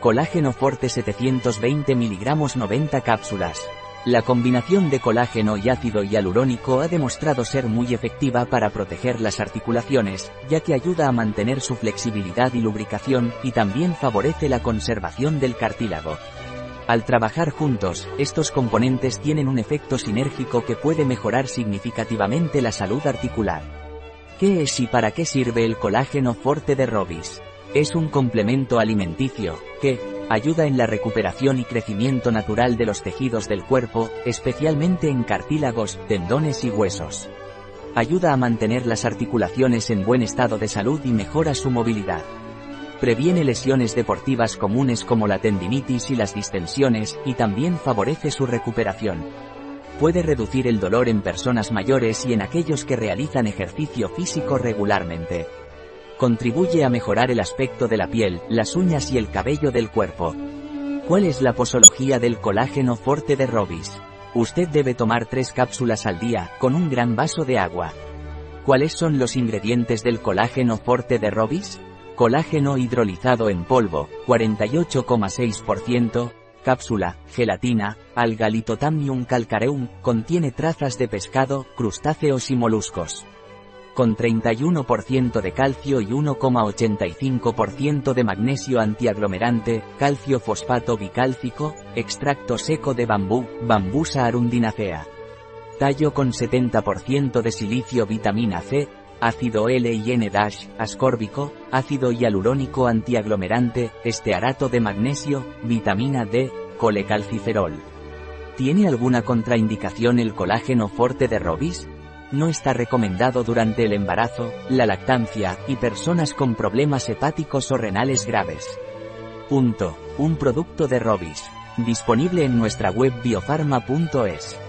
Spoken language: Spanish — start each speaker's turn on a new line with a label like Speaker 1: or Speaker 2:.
Speaker 1: Colágeno Forte 720 mg 90 cápsulas. La combinación de colágeno y ácido hialurónico ha demostrado ser muy efectiva para proteger las articulaciones, ya que ayuda a mantener su flexibilidad y lubricación, y también favorece la conservación del cartílago. Al trabajar juntos, estos componentes tienen un efecto sinérgico que puede mejorar significativamente la salud articular. ¿Qué es y para qué sirve el colágeno forte de Robis? Es un complemento alimenticio, que, ayuda en la recuperación y crecimiento natural de los tejidos del cuerpo, especialmente en cartílagos, tendones y huesos. Ayuda a mantener las articulaciones en buen estado de salud y mejora su movilidad. Previene lesiones deportivas comunes como la tendinitis y las distensiones, y también favorece su recuperación. Puede reducir el dolor en personas mayores y en aquellos que realizan ejercicio físico regularmente. Contribuye a mejorar el aspecto de la piel, las uñas y el cabello del cuerpo. ¿Cuál es la posología del colágeno forte de Robis? Usted debe tomar tres cápsulas al día, con un gran vaso de agua. ¿Cuáles son los ingredientes del colágeno forte de Robis? Colágeno hidrolizado en polvo, 48,6%, cápsula, gelatina, algalitotamnium calcareum, contiene trazas de pescado, crustáceos y moluscos. Con 31% de calcio y 1,85% de magnesio antiaglomerante, calcio fosfato bicálcico, extracto seco de bambú, bambusa arundinacea. Tallo con 70% de silicio vitamina C, ácido L y N- ascórbico, ácido hialurónico antiaglomerante, estearato de magnesio, vitamina D, colecalciferol. ¿Tiene alguna contraindicación el colágeno forte de Robis? No está recomendado durante el embarazo, la lactancia, y personas con problemas hepáticos o renales graves. Punto. Un producto de Robis. Disponible en nuestra web biofarma.es.